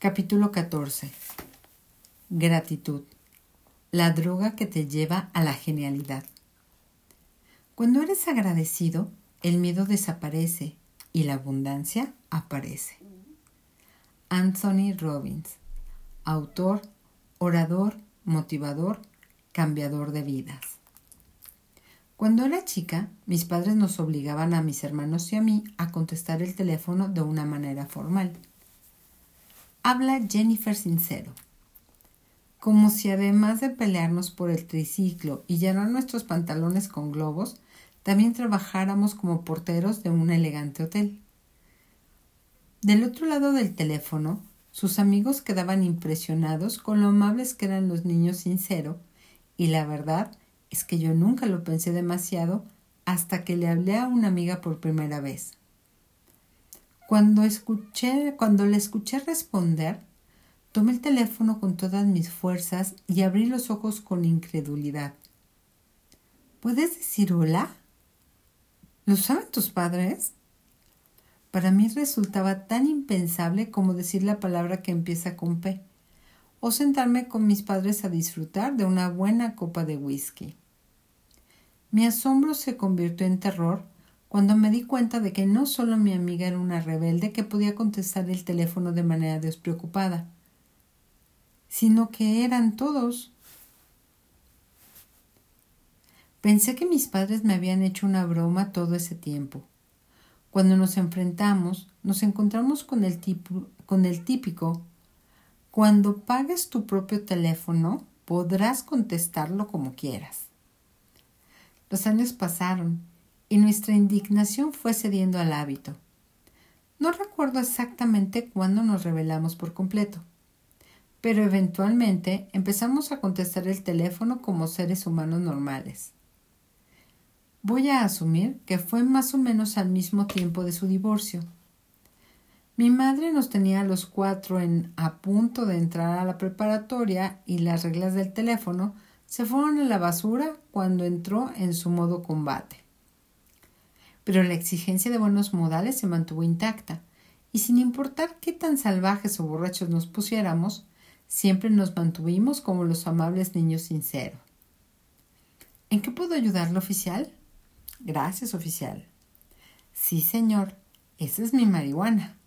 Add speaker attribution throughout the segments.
Speaker 1: Capítulo 14. Gratitud. La droga que te lleva a la genialidad. Cuando eres agradecido, el miedo desaparece y la abundancia aparece. Anthony Robbins. Autor, orador, motivador, cambiador de vidas. Cuando era chica, mis padres nos obligaban a mis hermanos y a mí a contestar el teléfono de una manera formal habla Jennifer Sincero. Como si además de pelearnos por el triciclo y llenar nuestros pantalones con globos, también trabajáramos como porteros de un elegante hotel. Del otro lado del teléfono, sus amigos quedaban impresionados con lo amables que eran los niños Sincero, y la verdad es que yo nunca lo pensé demasiado hasta que le hablé a una amiga por primera vez. Cuando, escuché, cuando le escuché responder, tomé el teléfono con todas mis fuerzas y abrí los ojos con incredulidad. ¿Puedes decir hola? ¿Lo saben tus padres? Para mí resultaba tan impensable como decir la palabra que empieza con P, o sentarme con mis padres a disfrutar de una buena copa de whisky. Mi asombro se convirtió en terror cuando me di cuenta de que no solo mi amiga era una rebelde que podía contestar el teléfono de manera despreocupada, sino que eran todos. Pensé que mis padres me habían hecho una broma todo ese tiempo. Cuando nos enfrentamos, nos encontramos con el, con el típico cuando pagues tu propio teléfono, podrás contestarlo como quieras. Los años pasaron y nuestra indignación fue cediendo al hábito. No recuerdo exactamente cuándo nos revelamos por completo, pero eventualmente empezamos a contestar el teléfono como seres humanos normales. Voy a asumir que fue más o menos al mismo tiempo de su divorcio. Mi madre nos tenía a los cuatro en a punto de entrar a la preparatoria y las reglas del teléfono se fueron a la basura cuando entró en su modo combate pero la exigencia de buenos modales se mantuvo intacta, y sin importar qué tan salvajes o borrachos nos pusiéramos, siempre nos mantuvimos como los amables niños sinceros. ¿En qué puedo ayudarle, oficial? Gracias, oficial. Sí, señor, esa es mi marihuana.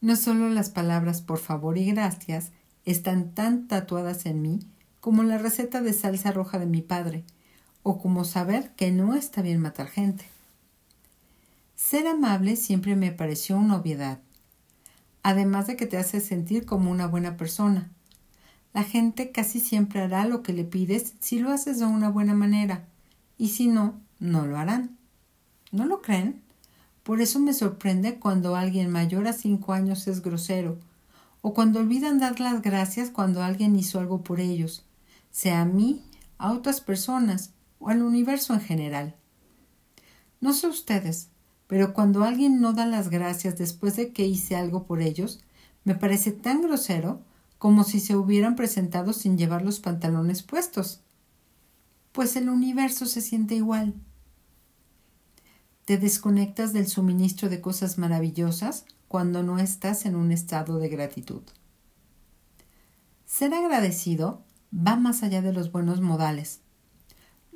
Speaker 1: No solo las palabras por favor y gracias están tan tatuadas en mí como la receta de salsa roja de mi padre, o como saber que no está bien matar gente. Ser amable siempre me pareció una obviedad, además de que te hace sentir como una buena persona. La gente casi siempre hará lo que le pides si lo haces de una buena manera, y si no, no lo harán. ¿No lo creen? Por eso me sorprende cuando alguien mayor a cinco años es grosero, o cuando olvidan dar las gracias cuando alguien hizo algo por ellos, sea a mí, a otras personas, o al universo en general. No sé ustedes, pero cuando alguien no da las gracias después de que hice algo por ellos, me parece tan grosero como si se hubieran presentado sin llevar los pantalones puestos. Pues el universo se siente igual. Te desconectas del suministro de cosas maravillosas cuando no estás en un estado de gratitud. Ser agradecido va más allá de los buenos modales.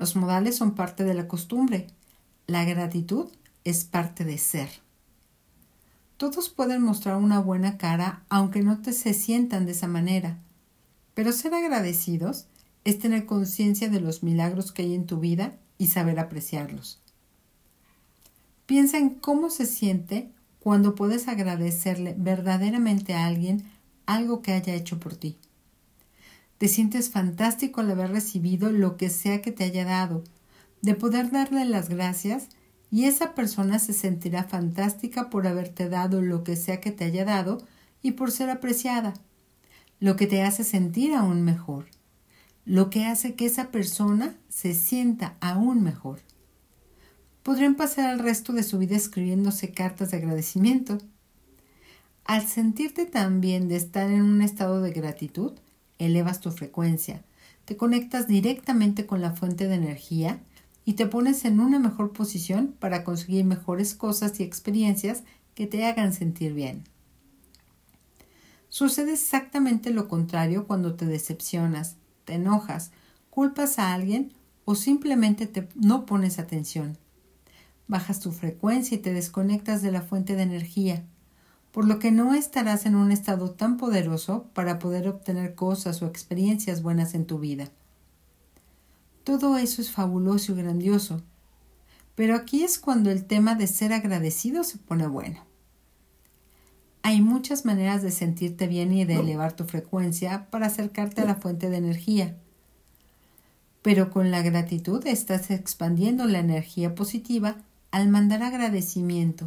Speaker 1: Los modales son parte de la costumbre. La gratitud es parte de ser. Todos pueden mostrar una buena cara aunque no te se sientan de esa manera. Pero ser agradecidos es tener conciencia de los milagros que hay en tu vida y saber apreciarlos. Piensa en cómo se siente cuando puedes agradecerle verdaderamente a alguien algo que haya hecho por ti. Te sientes fantástico al haber recibido lo que sea que te haya dado, de poder darle las gracias y esa persona se sentirá fantástica por haberte dado lo que sea que te haya dado y por ser apreciada, lo que te hace sentir aún mejor, lo que hace que esa persona se sienta aún mejor. Podrían pasar el resto de su vida escribiéndose cartas de agradecimiento. Al sentirte tan bien de estar en un estado de gratitud, elevas tu frecuencia, te conectas directamente con la fuente de energía y te pones en una mejor posición para conseguir mejores cosas y experiencias que te hagan sentir bien. Sucede exactamente lo contrario cuando te decepcionas, te enojas, culpas a alguien o simplemente te, no pones atención. Bajas tu frecuencia y te desconectas de la fuente de energía, por lo que no estarás en un estado tan poderoso para poder obtener cosas o experiencias buenas en tu vida. Todo eso es fabuloso y grandioso, pero aquí es cuando el tema de ser agradecido se pone bueno. Hay muchas maneras de sentirte bien y de elevar tu frecuencia para acercarte a la fuente de energía. Pero con la gratitud estás expandiendo la energía positiva al mandar agradecimiento,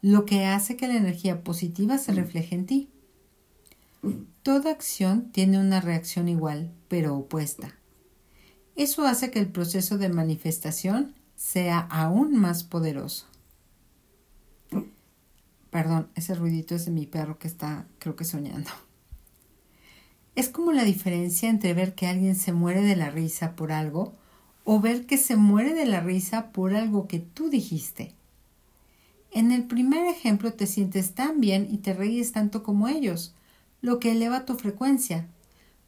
Speaker 1: lo que hace que la energía positiva se refleje en ti. Toda acción tiene una reacción igual, pero opuesta. Eso hace que el proceso de manifestación sea aún más poderoso. Perdón, ese ruidito es de mi perro que está, creo que soñando. Es como la diferencia entre ver que alguien se muere de la risa por algo o ver que se muere de la risa por algo que tú dijiste. En el primer ejemplo te sientes tan bien y te ríes tanto como ellos, lo que eleva tu frecuencia.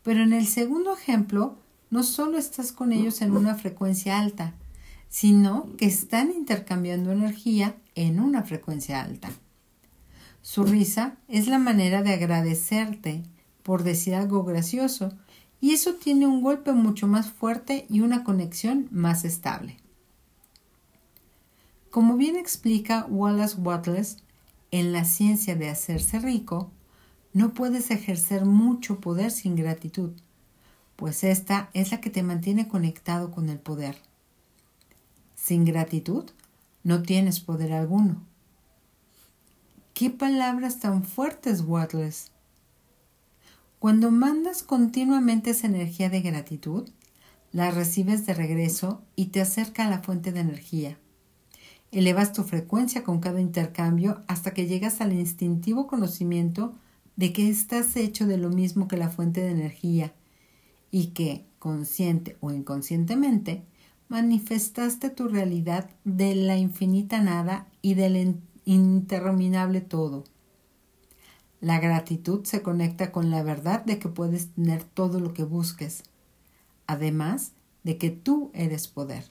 Speaker 1: Pero en el segundo ejemplo, no solo estás con ellos en una frecuencia alta, sino que están intercambiando energía en una frecuencia alta. Su risa es la manera de agradecerte por decir algo gracioso y eso tiene un golpe mucho más fuerte y una conexión más estable. Como bien explica Wallace Wattles en la ciencia de hacerse rico, no puedes ejercer mucho poder sin gratitud, pues esta es la que te mantiene conectado con el poder. Sin gratitud no tienes poder alguno. ¿Qué palabras tan fuertes, Wattles? Cuando mandas continuamente esa energía de gratitud, la recibes de regreso y te acerca a la fuente de energía. Elevas tu frecuencia con cada intercambio hasta que llegas al instintivo conocimiento de que estás hecho de lo mismo que la fuente de energía y que, consciente o inconscientemente, manifestaste tu realidad de la infinita nada y del interminable todo. La gratitud se conecta con la verdad de que puedes tener todo lo que busques, además de que tú eres poder.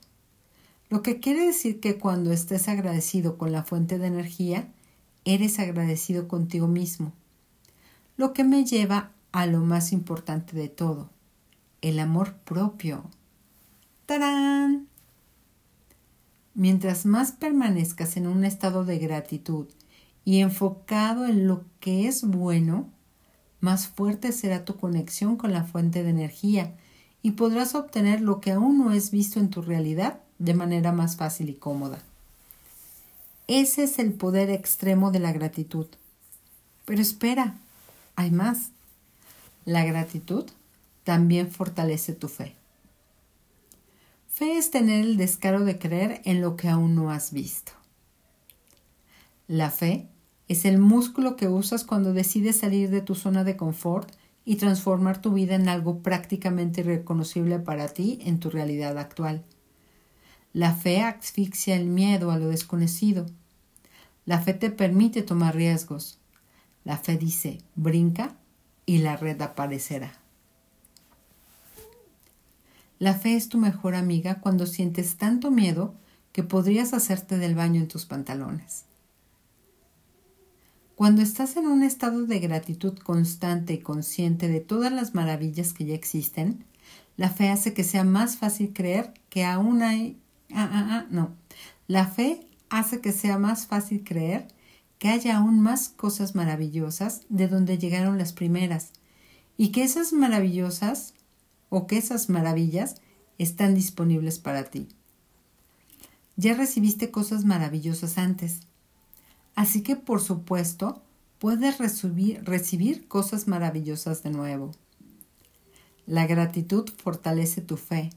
Speaker 1: Lo que quiere decir que cuando estés agradecido con la fuente de energía, eres agradecido contigo mismo. Lo que me lleva a lo más importante de todo, el amor propio. ¡Tarán! Mientras más permanezcas en un estado de gratitud y enfocado en lo que es bueno, más fuerte será tu conexión con la fuente de energía y podrás obtener lo que aún no es visto en tu realidad de manera más fácil y cómoda. Ese es el poder extremo de la gratitud. Pero espera, hay más. La gratitud también fortalece tu fe. Fe es tener el descaro de creer en lo que aún no has visto. La fe es el músculo que usas cuando decides salir de tu zona de confort y transformar tu vida en algo prácticamente irreconocible para ti en tu realidad actual. La fe asfixia el miedo a lo desconocido. La fe te permite tomar riesgos. La fe dice, brinca y la red aparecerá. La fe es tu mejor amiga cuando sientes tanto miedo que podrías hacerte del baño en tus pantalones. Cuando estás en un estado de gratitud constante y consciente de todas las maravillas que ya existen, la fe hace que sea más fácil creer que aún hay... Ah, ah, ah, no. La fe hace que sea más fácil creer que haya aún más cosas maravillosas de donde llegaron las primeras y que esas maravillosas o que esas maravillas están disponibles para ti. Ya recibiste cosas maravillosas antes, así que por supuesto puedes recibir, recibir cosas maravillosas de nuevo. La gratitud fortalece tu fe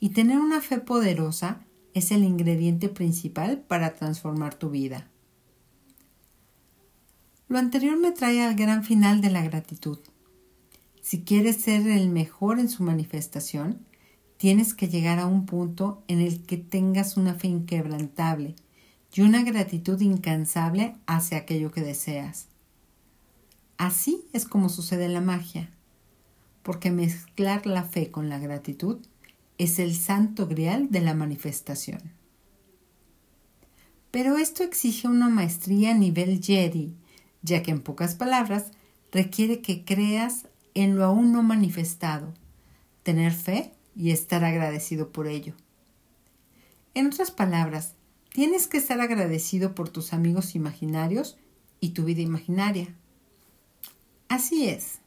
Speaker 1: y tener una fe poderosa es el ingrediente principal para transformar tu vida. Lo anterior me trae al gran final de la gratitud. Si quieres ser el mejor en su manifestación, tienes que llegar a un punto en el que tengas una fe inquebrantable y una gratitud incansable hacia aquello que deseas. Así es como sucede la magia, porque mezclar la fe con la gratitud es el santo grial de la manifestación. Pero esto exige una maestría a nivel Jedi, ya que en pocas palabras requiere que creas en lo aún no manifestado, tener fe y estar agradecido por ello. En otras palabras, tienes que estar agradecido por tus amigos imaginarios y tu vida imaginaria. Así es.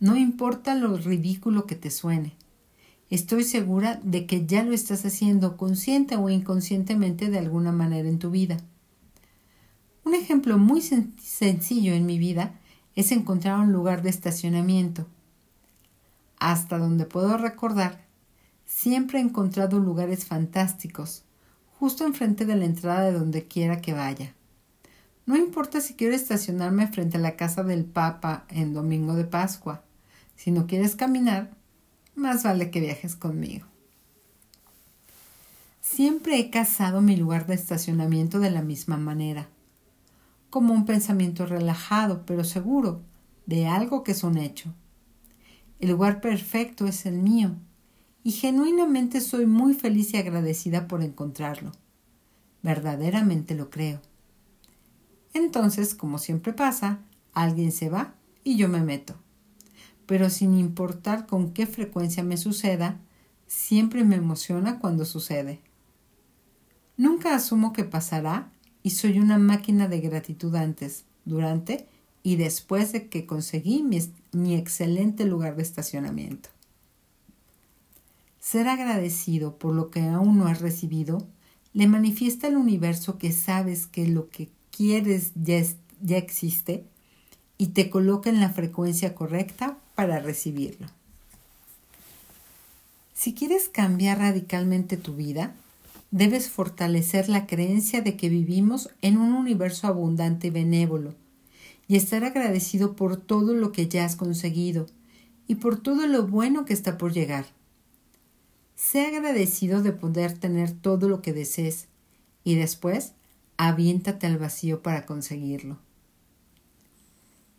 Speaker 1: No importa lo ridículo que te suene. Estoy segura de que ya lo estás haciendo consciente o inconscientemente de alguna manera en tu vida. Un ejemplo muy sencillo en mi vida es encontrar un lugar de estacionamiento. Hasta donde puedo recordar, siempre he encontrado lugares fantásticos, justo enfrente de la entrada de donde quiera que vaya. No importa si quiero estacionarme frente a la casa del Papa en domingo de Pascua. Si no quieres caminar, más vale que viajes conmigo. Siempre he casado mi lugar de estacionamiento de la misma manera, como un pensamiento relajado pero seguro de algo que es un hecho. El lugar perfecto es el mío, y genuinamente soy muy feliz y agradecida por encontrarlo. Verdaderamente lo creo. Entonces, como siempre pasa, alguien se va y yo me meto pero sin importar con qué frecuencia me suceda, siempre me emociona cuando sucede. Nunca asumo que pasará y soy una máquina de gratitud antes, durante y después de que conseguí mi, excelente lugar de estacionamiento. Ser agradecido por lo que aún no has recibido le manifiesta al universo que sabes que lo que quieres ya, ya existe y te coloca en la frecuencia correcta para recibirlo. Si quieres cambiar radicalmente tu vida, debes fortalecer la creencia de que vivimos en un universo abundante y benévolo, y estar agradecido por todo lo que ya has conseguido y por todo lo bueno que está por llegar. Sé agradecido de poder tener todo lo que desees y después aviéntate al vacío para conseguirlo.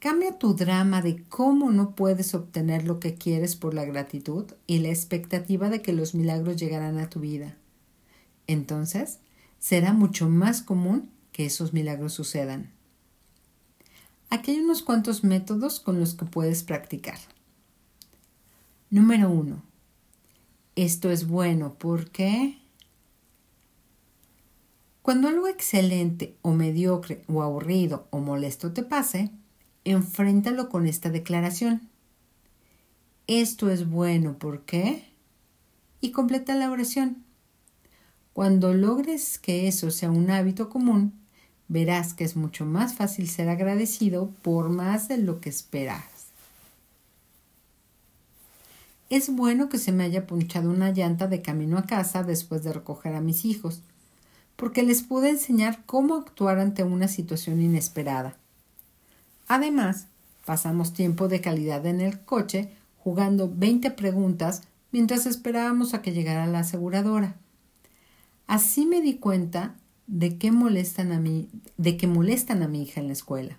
Speaker 1: Cambia tu drama de cómo no puedes obtener lo que quieres por la gratitud y la expectativa de que los milagros llegarán a tu vida. Entonces, será mucho más común que esos milagros sucedan. Aquí hay unos cuantos métodos con los que puedes practicar. Número uno. Esto es bueno porque cuando algo excelente o mediocre o aburrido o molesto te pase, enfréntalo con esta declaración. Esto es bueno, ¿por qué? Y completa la oración. Cuando logres que eso sea un hábito común, verás que es mucho más fácil ser agradecido por más de lo que esperas. Es bueno que se me haya punchado una llanta de camino a casa después de recoger a mis hijos, porque les pude enseñar cómo actuar ante una situación inesperada. Además, pasamos tiempo de calidad en el coche jugando 20 preguntas mientras esperábamos a que llegara la aseguradora. Así me di cuenta de que molestan a mí, de que molestan a mi hija en la escuela.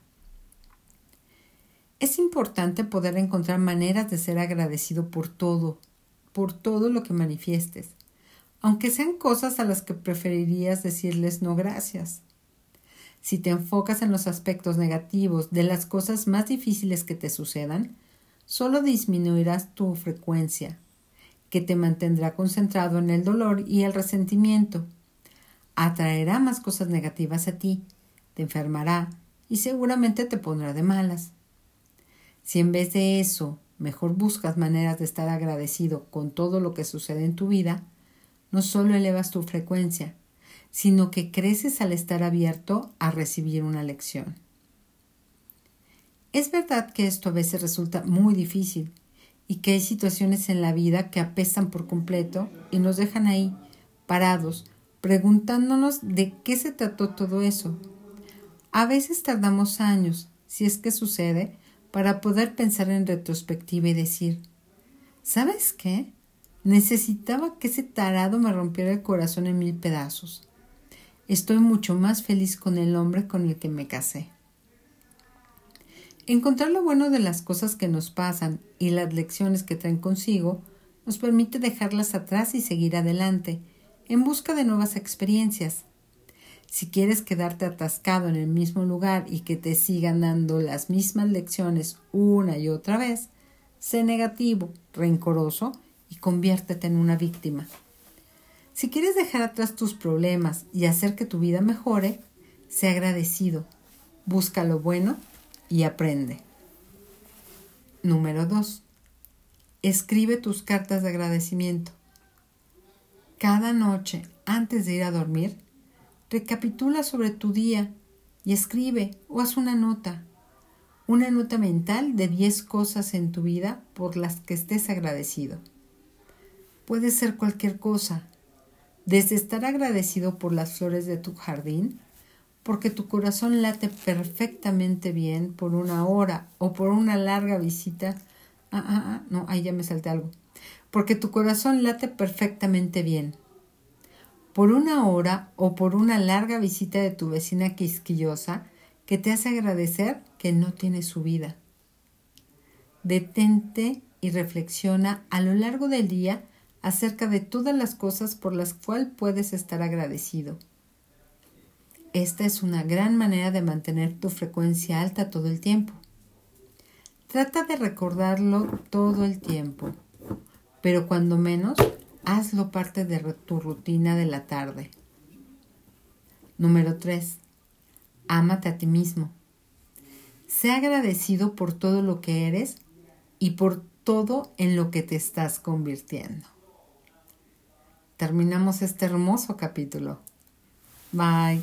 Speaker 1: Es importante poder encontrar maneras de ser agradecido por todo, por todo lo que manifiestes, aunque sean cosas a las que preferirías decirles no gracias. Si te enfocas en los aspectos negativos de las cosas más difíciles que te sucedan, solo disminuirás tu frecuencia, que te mantendrá concentrado en el dolor y el resentimiento. Atraerá más cosas negativas a ti, te enfermará y seguramente te pondrá de malas. Si en vez de eso mejor buscas maneras de estar agradecido con todo lo que sucede en tu vida, no solo elevas tu frecuencia, sino que creces al estar abierto a recibir una lección. Es verdad que esto a veces resulta muy difícil y que hay situaciones en la vida que apestan por completo y nos dejan ahí, parados, preguntándonos de qué se trató todo eso. A veces tardamos años, si es que sucede, para poder pensar en retrospectiva y decir, ¿sabes qué? Necesitaba que ese tarado me rompiera el corazón en mil pedazos. Estoy mucho más feliz con el hombre con el que me casé. Encontrar lo bueno de las cosas que nos pasan y las lecciones que traen consigo nos permite dejarlas atrás y seguir adelante, en busca de nuevas experiencias. Si quieres quedarte atascado en el mismo lugar y que te sigan dando las mismas lecciones una y otra vez, sé negativo, rencoroso y conviértete en una víctima. Si quieres dejar atrás tus problemas y hacer que tu vida mejore, sé agradecido, busca lo bueno y aprende. Número 2. Escribe tus cartas de agradecimiento. Cada noche, antes de ir a dormir, recapitula sobre tu día y escribe o haz una nota, una nota mental de 10 cosas en tu vida por las que estés agradecido. Puede ser cualquier cosa, desde estar agradecido por las flores de tu jardín porque tu corazón late perfectamente bien por una hora o por una larga visita. Ah, ah, ah, no, ahí ya me salté algo. Porque tu corazón late perfectamente bien. Por una hora o por una larga visita de tu vecina quisquillosa que te hace agradecer que no tiene su vida. Detente y reflexiona a lo largo del día acerca de todas las cosas por las cuales puedes estar agradecido. Esta es una gran manera de mantener tu frecuencia alta todo el tiempo. Trata de recordarlo todo el tiempo, pero cuando menos, hazlo parte de tu rutina de la tarde. Número 3. Ámate a ti mismo. Sé agradecido por todo lo que eres y por todo en lo que te estás convirtiendo. Terminamos este hermoso capítulo. Bye.